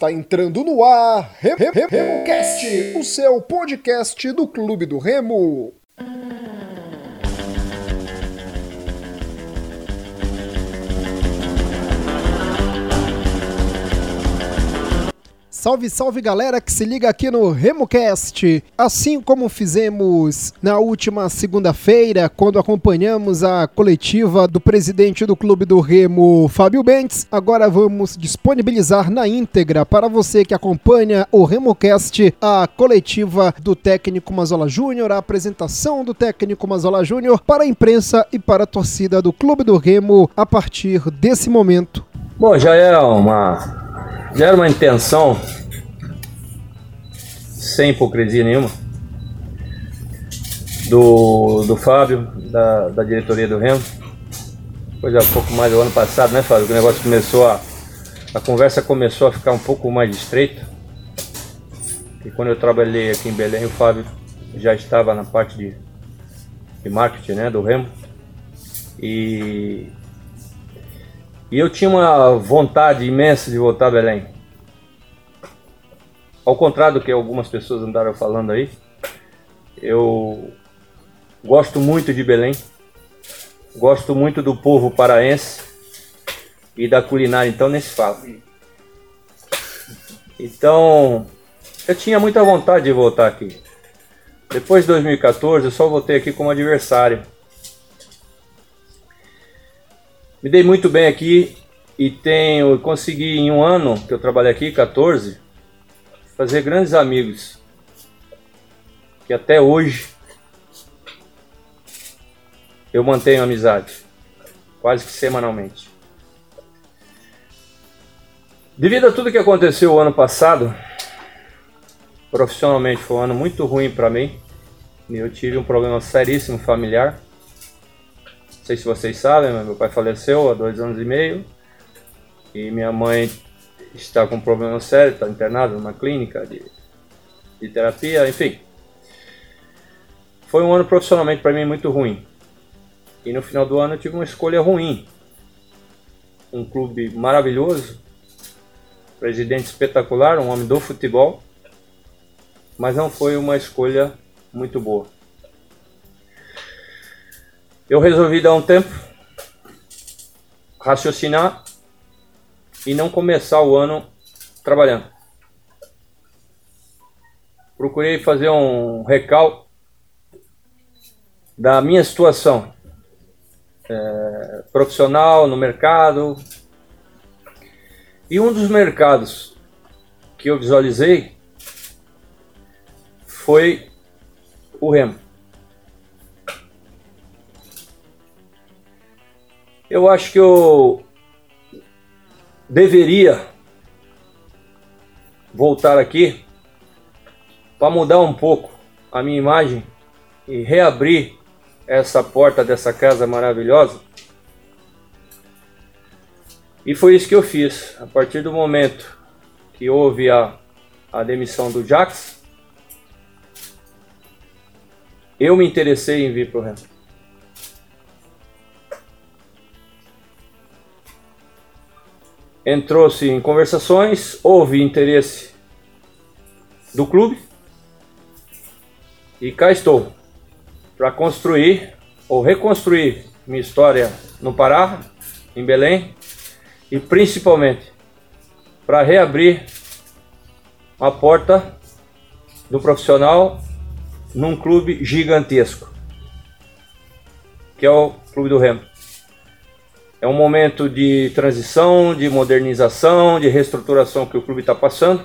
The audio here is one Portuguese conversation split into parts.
Está entrando no ar RemoCast, o seu podcast do Clube do Remo. Salve, salve galera que se liga aqui no RemoCast. Assim como fizemos na última segunda-feira, quando acompanhamos a coletiva do presidente do Clube do Remo, Fábio Bentes, agora vamos disponibilizar na íntegra para você que acompanha o RemoCast a coletiva do técnico Mazola Júnior, a apresentação do técnico Mazola Júnior para a imprensa e para a torcida do Clube do Remo a partir desse momento. Bom, já é uma era uma intenção, sem hipocrisia nenhuma, do, do Fábio, da, da diretoria do Remo. Foi já um pouco mais do ano passado, né, Fábio? Que o negócio começou a. A conversa começou a ficar um pouco mais estreita. E quando eu trabalhei aqui em Belém, o Fábio já estava na parte de, de marketing né, do Remo. E e eu tinha uma vontade imensa de voltar a Belém. Ao contrário do que algumas pessoas andaram falando aí, eu gosto muito de Belém, gosto muito do povo paraense e da culinária, então nem se fala. Então, eu tinha muita vontade de voltar aqui. Depois de 2014, eu só voltei aqui como adversário. Me dei muito bem aqui e tenho consegui em um ano que eu trabalhei aqui, 14, fazer grandes amigos que até hoje eu mantenho amizade, quase que semanalmente. Devido a tudo que aconteceu o ano passado, profissionalmente foi um ano muito ruim para mim. Eu tive um problema seríssimo familiar sei se vocês sabem, mas meu pai faleceu há dois anos e meio. E minha mãe está com um problema sério, está internada numa clínica de, de terapia, enfim. Foi um ano profissionalmente para mim muito ruim. E no final do ano eu tive uma escolha ruim. Um clube maravilhoso, presidente espetacular, um homem do futebol, mas não foi uma escolha muito boa. Eu resolvi dar um tempo, raciocinar e não começar o ano trabalhando. Procurei fazer um recal da minha situação é, profissional no mercado. E um dos mercados que eu visualizei foi o remo. Eu acho que eu deveria voltar aqui para mudar um pouco a minha imagem e reabrir essa porta dessa casa maravilhosa. E foi isso que eu fiz. A partir do momento que houve a, a demissão do Jax, eu me interessei em vir para o Remo. Entrou-se em conversações, houve interesse do clube e cá estou para construir ou reconstruir minha história no Pará, em Belém e principalmente para reabrir a porta do profissional num clube gigantesco, que é o Clube do Remo. É um momento de transição, de modernização, de reestruturação que o clube está passando.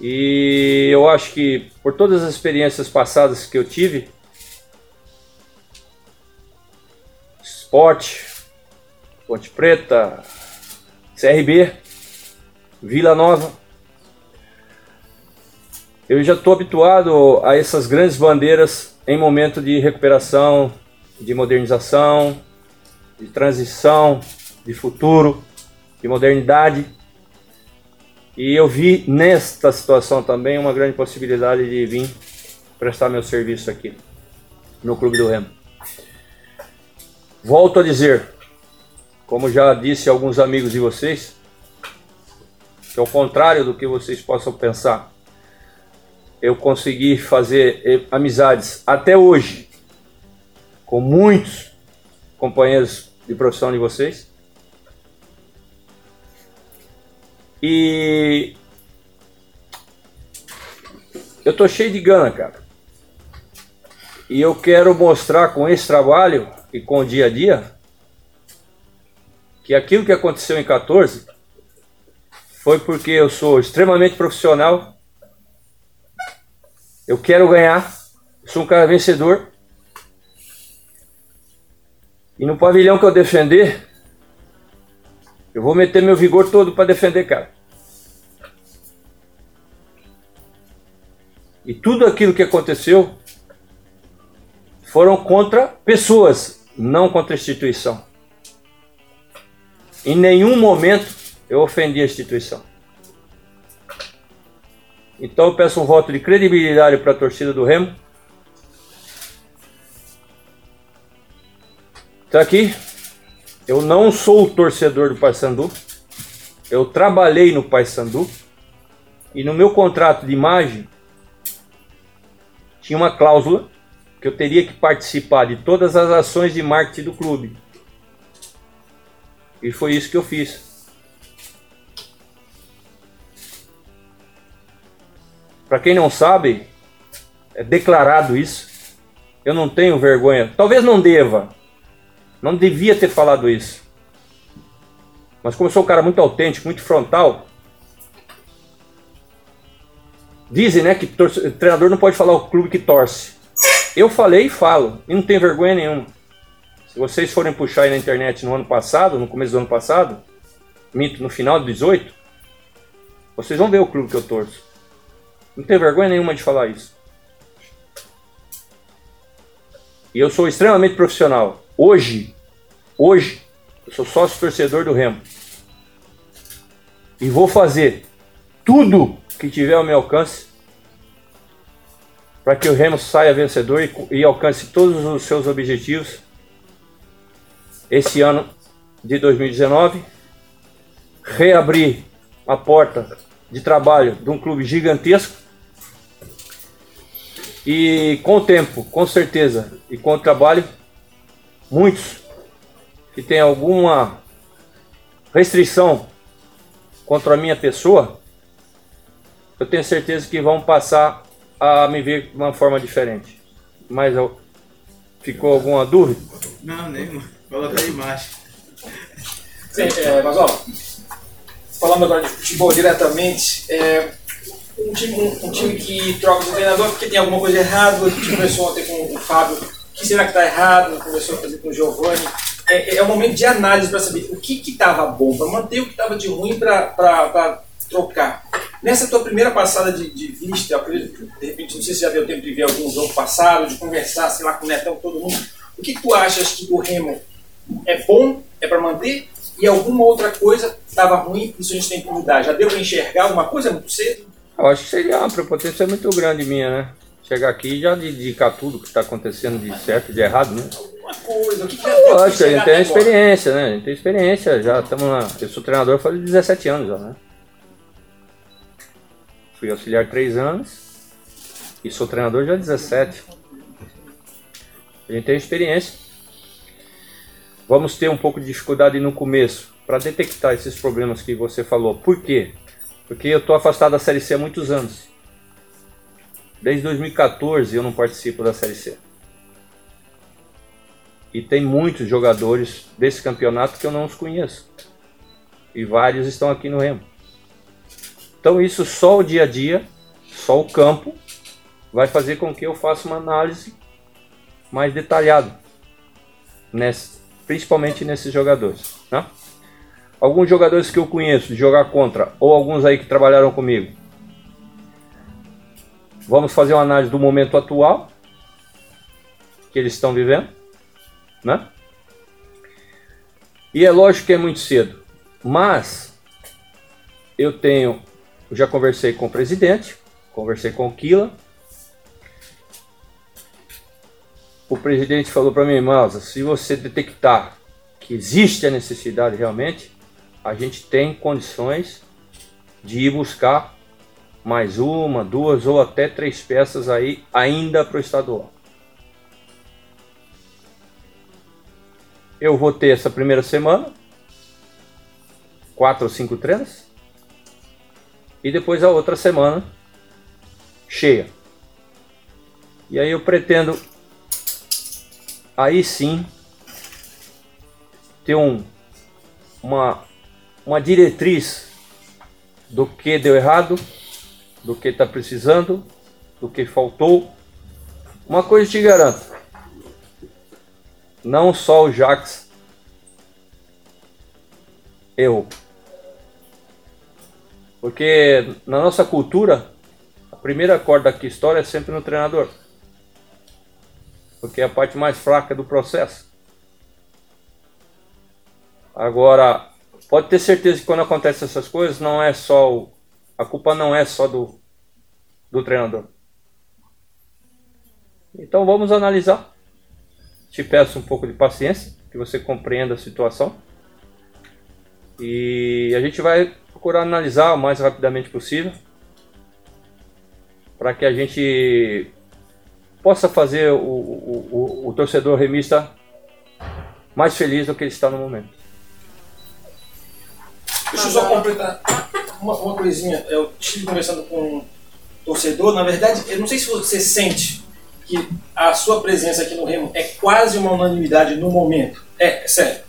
E eu acho que por todas as experiências passadas que eu tive, Esporte, Ponte Preta, CRB, Vila Nova, eu já estou habituado a essas grandes bandeiras em momento de recuperação, de modernização, de transição, de futuro, de modernidade. E eu vi nesta situação também uma grande possibilidade de vir prestar meu serviço aqui no Clube do Remo. Volto a dizer, como já disse alguns amigos de vocês, que ao contrário do que vocês possam pensar, eu consegui fazer eh, amizades até hoje com muitos companheiros de profissão de vocês. E eu tô cheio de gana, cara. E eu quero mostrar com esse trabalho e com o dia a dia que aquilo que aconteceu em 14 foi porque eu sou extremamente profissional. Eu quero ganhar, sou um cara vencedor. E no pavilhão que eu defender, eu vou meter meu vigor todo para defender, cara. E tudo aquilo que aconteceu foram contra pessoas, não contra a instituição. Em nenhum momento eu ofendi a instituição. Então eu peço um voto de credibilidade para a torcida do Remo. Está aqui. Eu não sou o torcedor do Paysandu. Eu trabalhei no Paysandu. E no meu contrato de imagem tinha uma cláusula que eu teria que participar de todas as ações de marketing do clube. E foi isso que eu fiz. Para quem não sabe, é declarado isso. Eu não tenho vergonha. Talvez não deva. Não devia ter falado isso. Mas como eu sou um cara muito autêntico, muito frontal, dizem, né, que treinador não pode falar o clube que torce. Eu falei e falo, e não tem vergonha nenhuma. Se vocês forem puxar aí na internet no ano passado, no começo do ano passado, minto, no final de 18, vocês vão ver o clube que eu torço. Não tem vergonha nenhuma de falar isso. E eu sou extremamente profissional. Hoje, hoje, eu sou sócio torcedor do Remo. E vou fazer tudo que tiver ao meu alcance para que o Remo saia vencedor e, e alcance todos os seus objetivos esse ano de 2019, reabrir a porta de trabalho de um clube gigantesco e com o tempo, com certeza, e com o trabalho, muitos que têm alguma restrição contra a minha pessoa, eu tenho certeza que vão passar a me ver de uma forma diferente. Mas ficou alguma dúvida? Não, nenhuma. Coloca a imagem. Sim, é, mas ó, falando agora de futebol diretamente, é, um, time, um, um, time que troca de treinador porque tem alguma coisa errada, a gente conversou ontem com o Fábio, o que será que está errado, conversou com o Giovanni. É, é um momento de análise para saber o que estava bom para manter, o que estava de ruim para trocar. Nessa tua primeira passada de, de vista, acredito, de repente, não sei se já deu tempo de ver algum jogo passado, de conversar, sei lá, com o Netão, todo mundo. O que tu achas que o Remo é bom, é para manter, e alguma outra coisa estava ruim, isso a gente tem que mudar. Já deu para enxergar alguma coisa muito cedo? Eu acho que seria uma prepotência muito grande minha, né? Chegar aqui e já dedicar tudo que está acontecendo de certo e de errado, né? Coisa, o que, que Eu acho que a gente tem experiência, né? A gente tem experiência, já estamos na. Eu sou treinador faz 17 anos já, né? Fui auxiliar 3 anos e sou treinador já há 17. A gente tem experiência vamos ter um pouco de dificuldade no começo para detectar esses problemas que você falou. Por quê? Porque eu estou afastado da Série C há muitos anos. Desde 2014 eu não participo da Série C. E tem muitos jogadores desse campeonato que eu não os conheço. E vários estão aqui no Remo. Então isso só o dia a dia, só o campo, vai fazer com que eu faça uma análise mais detalhada nesse, principalmente nesses jogadores. Né? Alguns jogadores que eu conheço de jogar contra, ou alguns aí que trabalharam comigo. Vamos fazer uma análise do momento atual que eles estão vivendo, né? E é lógico que é muito cedo, mas eu tenho, já conversei com o presidente, conversei com o Kila, o presidente falou para mim, Mausa, se você detectar que existe a necessidade realmente, a gente tem condições de ir buscar mais uma, duas ou até três peças aí ainda para o estadual. Eu vou ter essa primeira semana, quatro ou cinco treinos, e depois a outra semana cheia. E aí eu pretendo aí sim ter um, uma, uma diretriz do que deu errado, do que está precisando, do que faltou. Uma coisa te garanto: não só o Jax errou. Porque na nossa cultura, a primeira corda que história é sempre no treinador. Porque é a parte mais fraca do processo. Agora, pode ter certeza que quando acontecem essas coisas, não é só o, a culpa não é só do, do treinador. Então vamos analisar. Te peço um pouco de paciência, que você compreenda a situação. E a gente vai procurar analisar o mais rapidamente possível para que a gente possa fazer o, o, o, o torcedor remista mais feliz do que ele está no momento. Deixa eu só completar uma, uma coisinha. Eu estive conversando com um torcedor. Na verdade, eu não sei se você sente que a sua presença aqui no Remo é quase uma unanimidade no momento. É, é sério.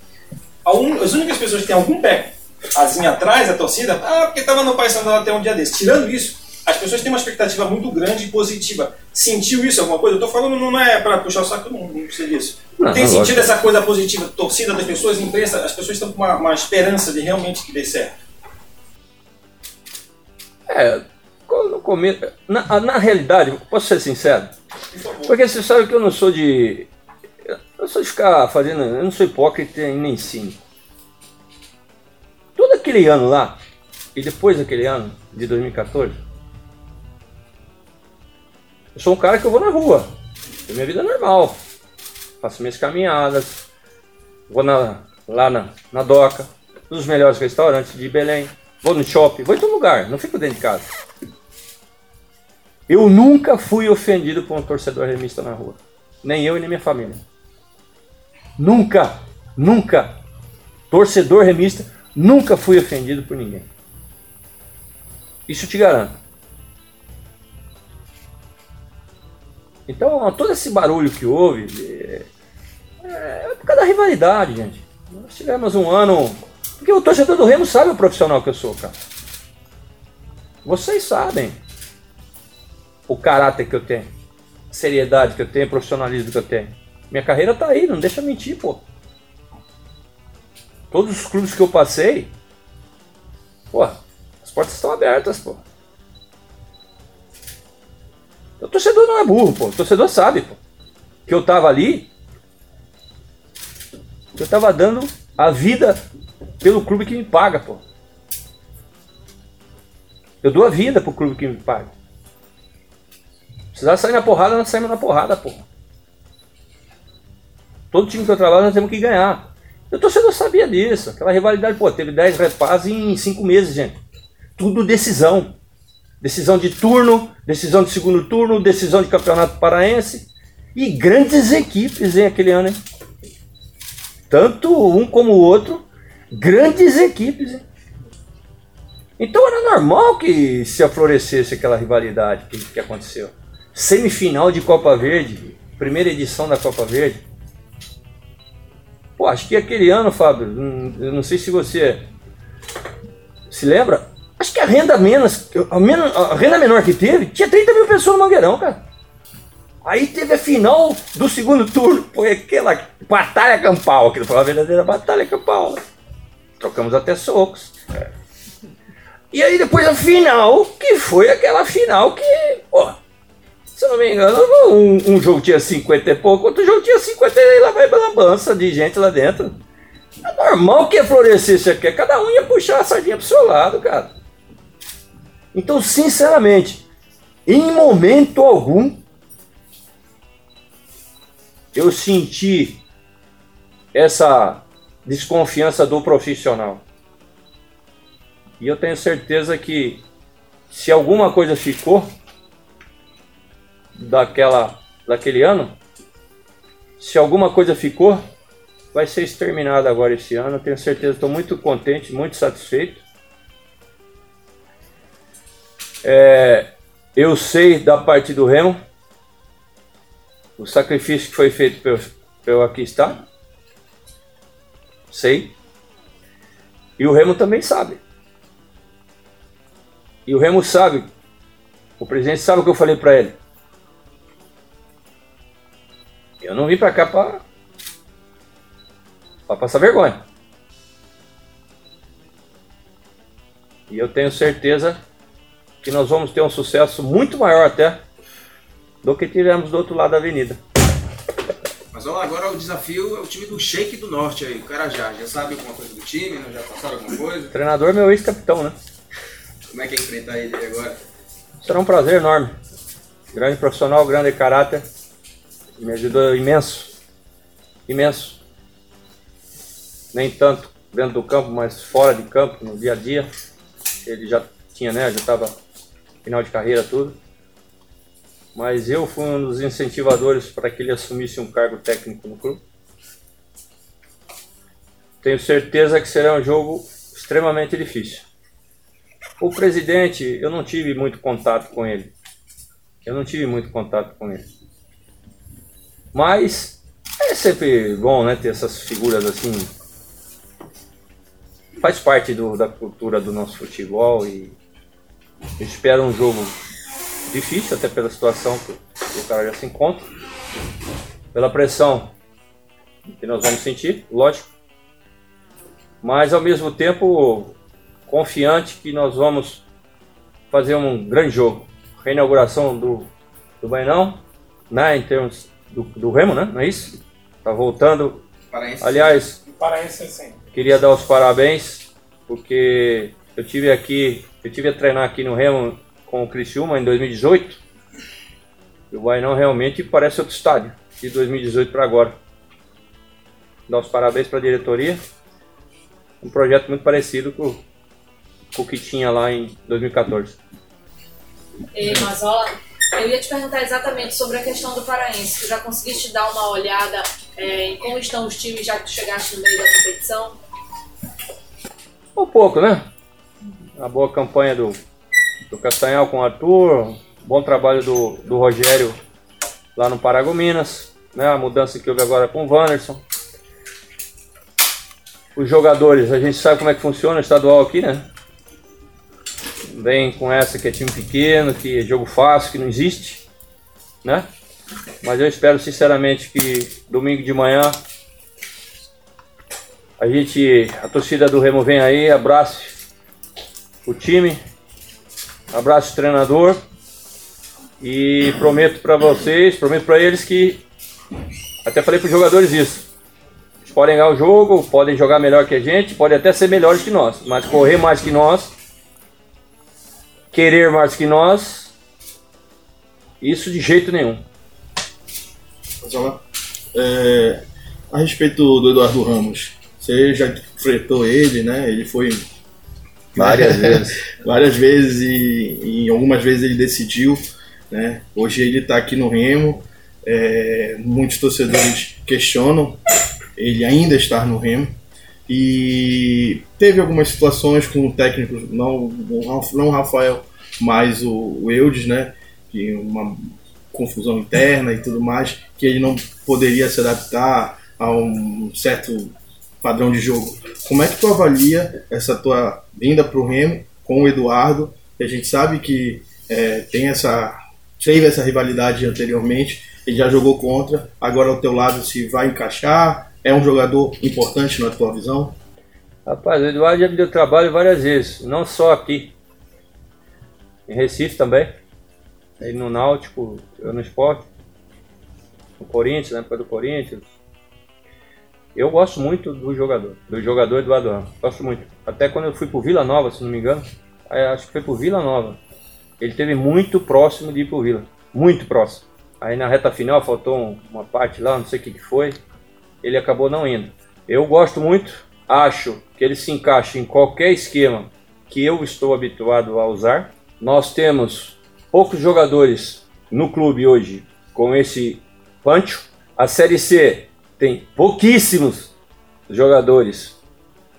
As únicas pessoas que têm algum pé azinho atrás, a torcida, ah, porque estava no Paysandu até um dia desse. Tirando isso, as pessoas têm uma expectativa muito grande e positiva. Sentiu isso alguma coisa? Eu estou falando não é para puxar o saco, não, não precisa disso. Não, Tem sentido essa coisa positiva, torcida das pessoas, imprensa, as pessoas estão com uma, uma esperança de realmente que dê certo. É, no começo, na, na realidade, posso ser sincero? Por Porque você sabe que eu não sou de. Eu não sou de ficar fazendo. Eu não sou hipócrita e nem cínico. Todo aquele ano lá, e depois daquele ano, de 2014, eu sou um cara que eu vou na rua. Tenho minha vida normal faço minhas caminhadas, vou na, lá na, na doca, nos melhores restaurantes de Belém, vou no shopping, vou em todo lugar, não fico dentro de casa. Eu nunca fui ofendido por um torcedor remista na rua. Nem eu e nem minha família. Nunca, nunca. Torcedor remista, nunca fui ofendido por ninguém. Isso te garanto. Então, todo esse barulho que houve, é, é por causa da rivalidade, gente. Nós tivemos um ano. Porque o torcedor do Remo sabe o profissional que eu sou, cara. Vocês sabem o caráter que eu tenho, a seriedade que eu tenho, o profissionalismo que eu tenho. Minha carreira tá aí, não deixa mentir, pô. Todos os clubes que eu passei, pô, as portas estão abertas, pô. O torcedor não é burro, pô. O torcedor sabe, pô. Que eu tava ali eu tava dando a vida pelo clube que me paga, pô. Eu dou a vida pro clube que me paga. Precisar sair na porrada, nós saímos na porrada, pô. Todo time que eu trabalho, nós temos que ganhar. O torcedor sabia disso. Aquela rivalidade, pô, teve 10 repasses em 5 meses, gente. Tudo decisão. Decisão de turno, decisão de segundo turno, decisão de campeonato paraense. E grandes equipes, hein, aquele ano, hein? tanto um como o outro, grandes equipes. Hein? Então era normal que se aflorescesse aquela rivalidade que, que aconteceu. Semifinal de Copa Verde, primeira edição da Copa Verde. Pô, acho que aquele ano, Fábio, eu não sei se você se lembra, acho que a renda menos, a, menos, a renda menor que teve, tinha 30 mil pessoas no Mangueirão, cara. Aí teve a final do segundo turno, foi aquela batalha campal, aquilo foi uma verdadeira batalha campal. Trocamos até socos. E aí depois a final, que foi aquela final que, pô, se eu não me engano, um, um, jogo tinha 50 e pouco, outro jogo tinha 50 e lá vai lambança de gente lá dentro. É normal que isso aqui, cada um ia puxar a sardinha pro seu lado, cara. Então, sinceramente, em momento algum, eu senti essa desconfiança do profissional. E eu tenho certeza que se alguma coisa ficou daquela daquele ano, se alguma coisa ficou, vai ser exterminada agora esse ano. Eu tenho certeza, estou muito contente, muito satisfeito. É, eu sei da parte do Remo, o sacrifício que foi feito para eu aqui estar. Sei. E o Remo também sabe. E o Remo sabe, o presidente sabe o que eu falei para ele. Eu não vim para cá para para passar vergonha. E eu tenho certeza que nós vamos ter um sucesso muito maior até do que tivemos do outro lado da avenida. Mas ó, agora o desafio é o time do Shake do Norte aí, o cara já, já sabe alguma coisa do time, já passaram alguma coisa? O treinador meu ex-capitão, né? Como é que é enfrentar ele agora? Será um prazer enorme. Grande profissional, grande caráter. Me ajudou imenso. Imenso. Nem tanto dentro do campo, mas fora de campo, no dia a dia. Ele já tinha, né? Já estava final de carreira, tudo. Mas eu fui um dos incentivadores para que ele assumisse um cargo técnico no clube. Tenho certeza que será um jogo extremamente difícil. O presidente, eu não tive muito contato com ele. Eu não tive muito contato com ele. Mas é sempre bom, né, ter essas figuras assim. Faz parte do, da cultura do nosso futebol e eu espero um jogo difícil, até pela situação que o cara já se encontra, pela pressão que nós vamos sentir, lógico. Mas ao mesmo tempo confiante que nós vamos fazer um grande jogo. Reinauguração do, do Bainão, né, em termos do, do Remo, né? Não é isso? Tá voltando. Paraense. Aliás, Paraense, sim. queria dar os parabéns, porque eu tive aqui, eu tive a treinar aqui no Remo com o Criciúma em 2018. E o Bainão realmente parece outro estádio, de 2018 para agora. Dar os parabéns para a diretoria. Um projeto muito parecido com o que tinha lá em 2014. Ei, Mazola, eu ia te perguntar exatamente sobre a questão do Paraense. Tu já conseguiste dar uma olhada é, em como estão os times já que tu chegaste no meio da competição? Um pouco, né? A boa campanha do, do Castanhal com o Arthur, bom trabalho do, do Rogério lá no Paragominas, né? A mudança que houve agora com o Wanderson. Os jogadores, a gente sabe como é que funciona o estadual aqui, né? Vem com essa que é time pequeno, que é jogo fácil, que não existe, né? Mas eu espero sinceramente que domingo de manhã a gente, a torcida do Remo vem aí, abrace o time, abrace o treinador e prometo para vocês, prometo para eles que até falei para os jogadores isso. Eles podem ganhar o jogo, podem jogar melhor que a gente, podem até ser melhores que nós, mas correr mais que nós querer mais que nós, isso de jeito nenhum. É, a respeito do Eduardo Ramos, você já enfrentou ele, né? Ele foi várias vezes, várias vezes e, e algumas vezes ele decidiu, né? Hoje ele está aqui no Remo. É, muitos torcedores questionam ele ainda estar no Remo. E teve algumas situações com técnicos, não, não o Rafael, mas o, o Eudes, né? Que uma confusão interna e tudo mais, que ele não poderia se adaptar a um certo padrão de jogo. Como é que tu avalia essa tua vinda para o Remo com o Eduardo? A gente sabe que é, tem essa teve essa rivalidade anteriormente, ele já jogou contra, agora ao teu lado se vai encaixar, é um jogador importante na tua visão? Rapaz, o Eduardo já me deu trabalho várias vezes, não só aqui. Em Recife também. Ele no Náutico, eu no esporte. No Corinthians, na época do Corinthians. Eu gosto muito do jogador, do jogador Eduardo Ramos. Gosto muito. Até quando eu fui pro Vila Nova, se não me engano, acho que foi pro Vila Nova. Ele teve muito próximo de ir pro Vila. Muito próximo. Aí na reta final faltou uma parte lá, não sei o que, que foi ele acabou não indo. Eu gosto muito, acho que ele se encaixa em qualquer esquema que eu estou habituado a usar. Nós temos poucos jogadores no clube hoje com esse pancho. A Série C tem pouquíssimos jogadores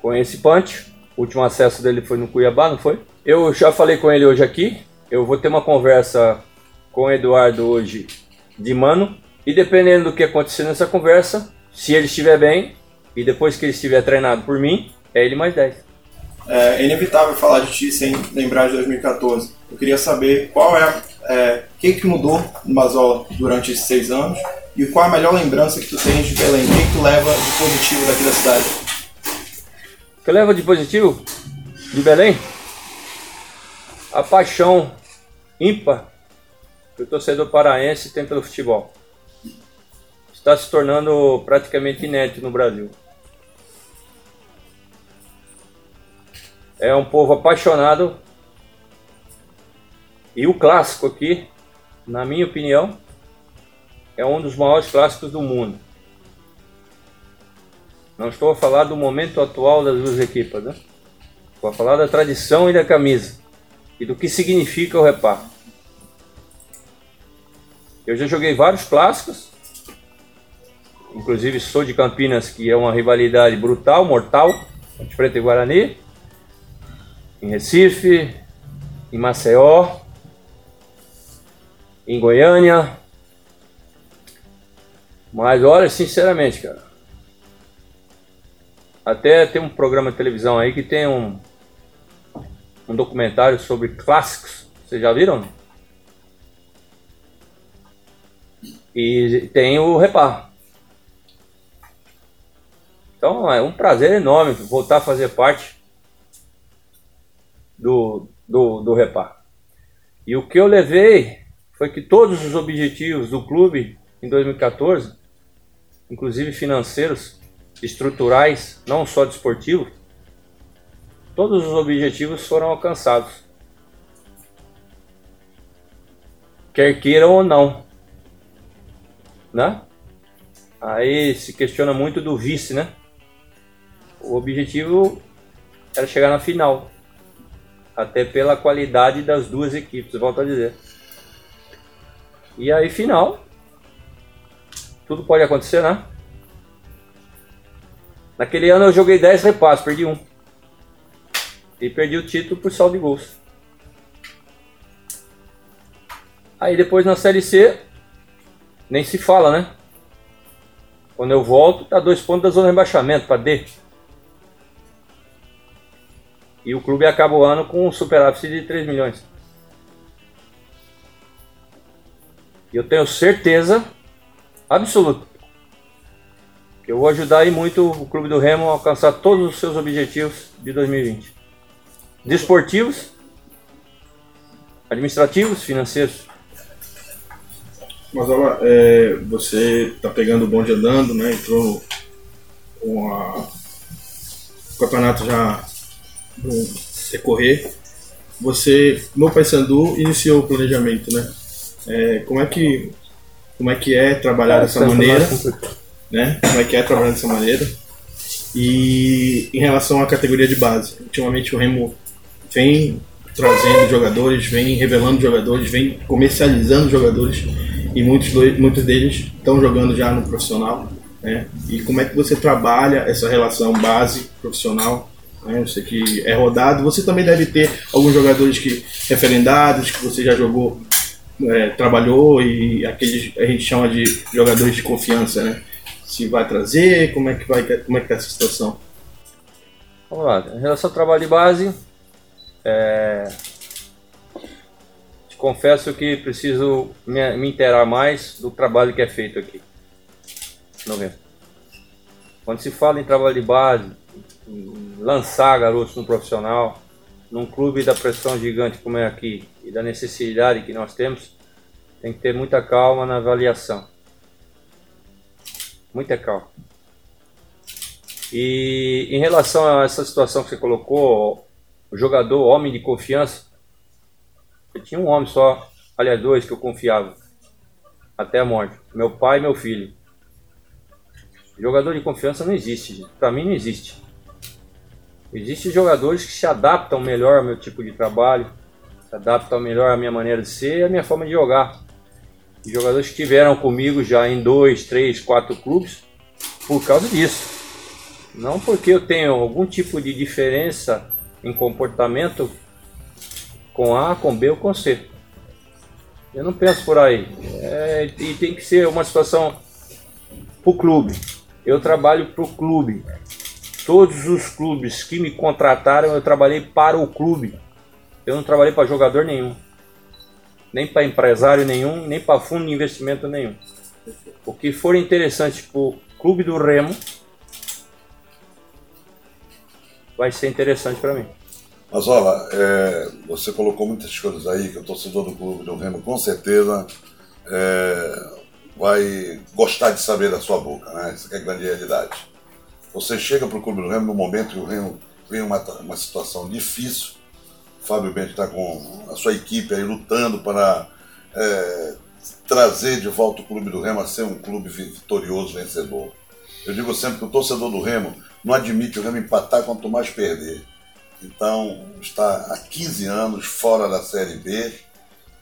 com esse punch. O último acesso dele foi no Cuiabá, não foi? Eu já falei com ele hoje aqui. Eu vou ter uma conversa com o Eduardo hoje de mano. E dependendo do que acontecer nessa conversa, se ele estiver bem e depois que ele estiver treinado por mim, é ele mais 10. É inevitável falar de ti sem lembrar de 2014. Eu queria saber qual é, é o que, que mudou no Mazola durante esses seis anos e qual é a melhor lembrança que tu tens de Belém? O que, que tu leva de positivo daqui da cidade? O que eu levo de positivo de Belém? A paixão ímpar que o torcedor paraense tem pelo futebol. Está se tornando praticamente inédito no Brasil. É um povo apaixonado. E o clássico aqui, na minha opinião, é um dos maiores clássicos do mundo. Não estou a falar do momento atual das duas equipas, né? Estou a falar da tradição e da camisa e do que significa o reparo. Eu já joguei vários clássicos, inclusive sou de Campinas, que é uma rivalidade brutal, mortal, entre Preto e Guarani, em Recife, em Maceió, em Goiânia, mas olha, sinceramente, cara. Até tem um programa de televisão aí que tem um, um documentário sobre clássicos. Vocês já viram? E tem o Repar. Então é um prazer enorme voltar a fazer parte do, do, do Repar. E o que eu levei foi que todos os objetivos do clube em 2014 inclusive financeiros, estruturais, não só desportivos, todos os objetivos foram alcançados. Quer queiram ou não. Né? Aí se questiona muito do vice, né? O objetivo era chegar na final. Até pela qualidade das duas equipes, volto a dizer. E aí, final, tudo pode acontecer, né? Naquele ano eu joguei 10 repasses, perdi um. E perdi o título por saldo de gols. Aí depois na Série C, nem se fala, né? Quando eu volto, tá dois pontos da zona de rebaixamento para D. E o clube acaba o ano com um superávit de 3 milhões. Eu tenho certeza absoluto. Eu vou ajudar aí muito o Clube do Remo a alcançar todos os seus objetivos de 2020. Desportivos, administrativos, financeiros. Mas olha, é, você está pegando o bonde andando, né? Entrou com a, o campeonato já no decorrer. Você, no Paysandu, iniciou o planejamento, né? É, como é que como é que é trabalhar dessa maneira, né? Como é que é trabalhar dessa maneira. E em relação à categoria de base, ultimamente o Remo vem trazendo jogadores, vem revelando jogadores, vem comercializando jogadores e muitos, muitos deles estão jogando já no profissional. Né? E como é que você trabalha essa relação base profissional? Né? Você que é rodado, você também deve ter alguns jogadores que referendados que você já jogou é, trabalhou e aqueles a gente chama de jogadores de confiança, né? Se vai trazer, como é que vai, como é que tá essa situação? Vamos lá, em relação ao trabalho de base, é... te confesso que preciso me, me inteirar mais do trabalho que é feito aqui. Não vem. Quando se fala em trabalho de base, lançar garotos no profissional, num clube da pressão gigante como é aqui e da necessidade que nós temos, tem que ter muita calma na avaliação. Muita calma. E em relação a essa situação que você colocou, o jogador, homem de confiança, eu tinha um homem só, aliás, dois que eu confiava, até a morte: meu pai e meu filho. Jogador de confiança não existe, para mim não existe. Existem jogadores que se adaptam melhor ao meu tipo de trabalho, se adaptam melhor à minha maneira de ser e à minha forma de jogar. E jogadores que estiveram comigo já em dois, três, quatro clubes por causa disso. Não porque eu tenho algum tipo de diferença em comportamento com A, com B ou com C. Eu não penso por aí. É, e tem que ser uma situação para o clube. Eu trabalho para o clube. Todos os clubes que me contrataram, eu trabalhei para o clube. Eu não trabalhei para jogador nenhum. Nem para empresário nenhum, nem para fundo de investimento nenhum. O que for interessante para o clube do Remo, vai ser interessante para mim. Mas olha, é, você colocou muitas coisas aí que o torcedor do clube do Remo com certeza é, vai gostar de saber da sua boca, né? Isso é grande realidade. Você chega para o clube do Remo no momento que o Remo vem uma, uma situação difícil. O Fábio Bento está com a sua equipe aí lutando para é, trazer de volta o clube do Remo a ser um clube vitorioso, vencedor. Eu digo sempre que o torcedor do Remo não admite o Remo empatar quanto mais perder. Então, está há 15 anos fora da Série B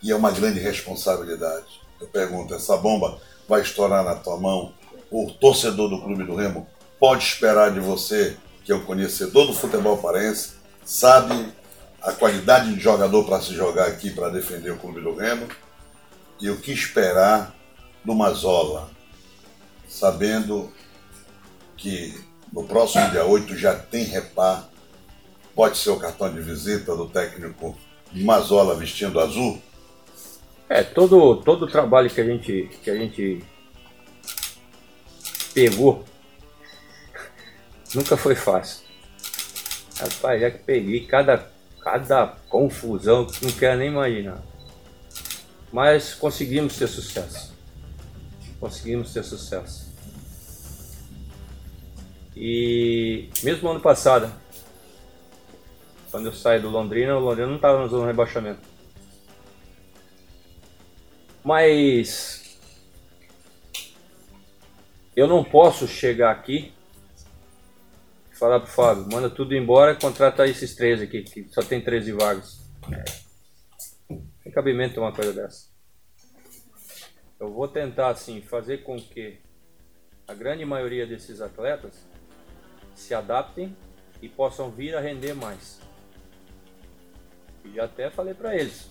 e é uma grande responsabilidade. Eu pergunto, essa bomba vai estourar na tua mão? O torcedor do Clube do Remo pode esperar de você, que é o conhecedor do futebol parense, sabe a qualidade de jogador para se jogar aqui para defender o Clube do Remo e o que esperar do Mazola, sabendo que no próximo dia 8 já tem repar. Pode ser o cartão de visita do técnico Mazola vestindo azul? É, todo, todo o trabalho que a gente, que a gente pegou nunca foi fácil. Rapaz, já que peguei cada, cada confusão que não quero nem imaginar. Mas conseguimos ter sucesso. Conseguimos ter sucesso. E mesmo ano passado, quando eu saí do Londrina, o Londrina não estava na zona de rebaixamento. Mas eu não posso chegar aqui falar pro Fábio, manda tudo embora, contrata esses três aqui, que só tem 13 vagas. Tem cabimento uma coisa dessa. Eu vou tentar assim fazer com que a grande maioria desses atletas se adaptem e possam vir a render mais. E já até falei para eles.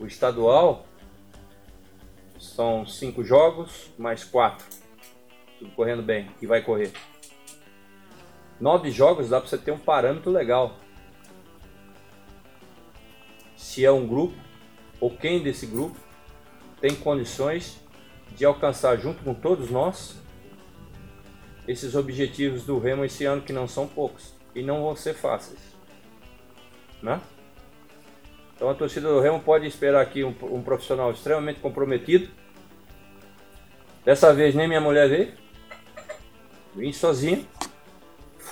O estadual são cinco jogos mais quatro, tudo correndo bem e vai correr. Nove jogos dá para você ter um parâmetro legal. Se é um grupo ou quem desse grupo tem condições de alcançar junto com todos nós esses objetivos do Remo esse ano que não são poucos e não vão ser fáceis, né? Então a torcida do Remo pode esperar aqui um, um profissional extremamente comprometido. Dessa vez nem minha mulher veio, vim sozinho,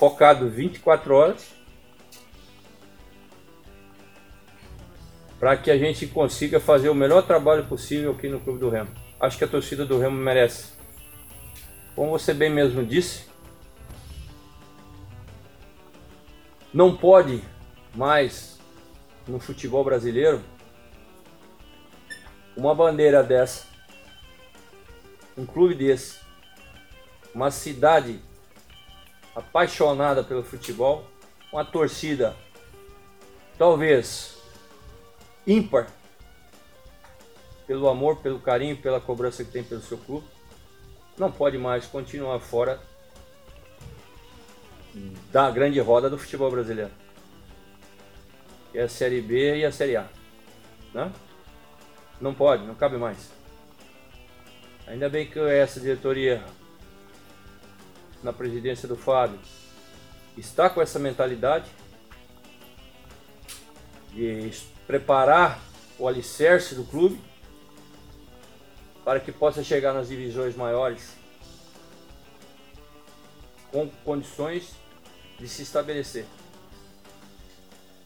focado 24 horas, para que a gente consiga fazer o melhor trabalho possível aqui no Clube do Remo. Acho que a torcida do Remo merece como você bem mesmo disse, não pode mais no futebol brasileiro uma bandeira dessa, um clube desse, uma cidade apaixonada pelo futebol, uma torcida talvez ímpar pelo amor, pelo carinho, pela cobrança que tem pelo seu clube não pode mais continuar fora da grande roda do futebol brasileiro. Que é a Série B e a Série A. Né? Não pode, não cabe mais. Ainda bem que essa diretoria, na presidência do Fábio, está com essa mentalidade de preparar o alicerce do clube para que possa chegar nas divisões maiores com condições de se estabelecer.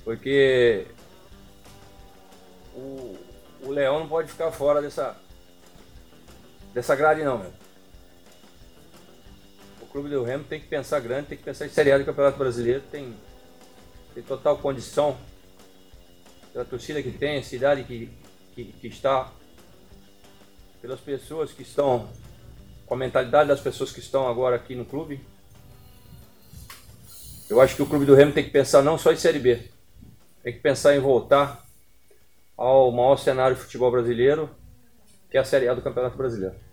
Porque o, o Leão não pode ficar fora dessa, dessa grade não, meu. Clube do Remo tem que pensar grande, tem que pensar em Série A do Campeonato Brasileiro, tem, tem total condição pela torcida que tem, a cidade que, que, que está, pelas pessoas que estão, com a mentalidade das pessoas que estão agora aqui no clube. Eu acho que o clube do Remo tem que pensar não só em Série B, tem que pensar em voltar ao maior cenário de futebol brasileiro, que é a Série A do Campeonato Brasileiro.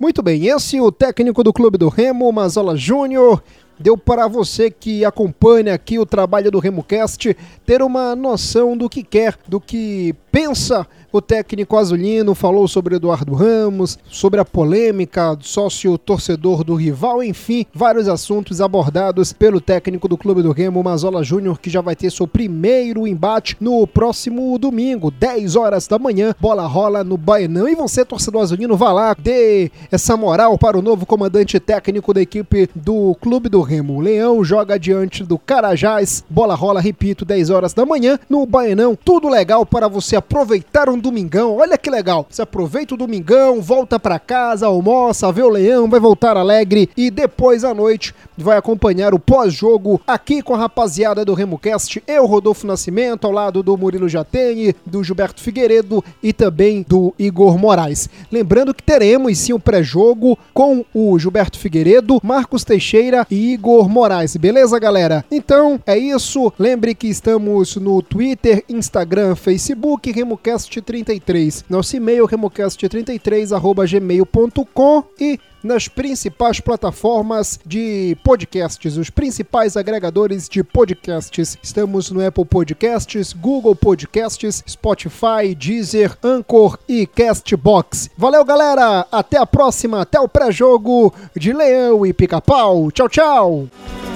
Muito bem, esse é o técnico do Clube do Remo, Mazola Júnior, deu para você que acompanha aqui o trabalho do RemoCast ter uma noção do que quer, do que pensa o técnico azulino, falou sobre Eduardo Ramos, sobre a polêmica do sócio torcedor do rival, enfim, vários assuntos abordados pelo técnico do Clube do Remo, Mazola Júnior, que já vai ter seu primeiro embate no próximo domingo, 10 horas da manhã, bola rola no Baenão. E você, torcedor azulino, vá lá, dê essa moral para o novo comandante técnico da equipe do Clube do Remo. Leão joga diante do Carajás, bola rola, repito, 10 horas da manhã, no Baenão. Tudo legal para você aproveitar um domingão. Olha que legal. Você aproveita o domingão, volta para casa, almoça, vê o leão, vai voltar alegre e depois à noite vai acompanhar o pós-jogo aqui com a rapaziada do RemoCast. Eu, Rodolfo Nascimento, ao lado do Murilo Jatene, do Gilberto Figueiredo e também do Igor Moraes. Lembrando que teremos sim o pré-jogo com o Gilberto Figueiredo, Marcos Teixeira e Igor Moraes. Beleza, galera? Então é isso. Lembre que estamos no Twitter, Instagram, Facebook, RemoCast33. Nosso e-mail remocast33@gmail.com e nas principais plataformas de podcasts, os principais agregadores de podcasts. Estamos no Apple Podcasts, Google Podcasts, Spotify, Deezer, Anchor e Castbox. Valeu, galera! Até a próxima, até o pré-jogo de Leão e Pica-Pau. Tchau, Tchau!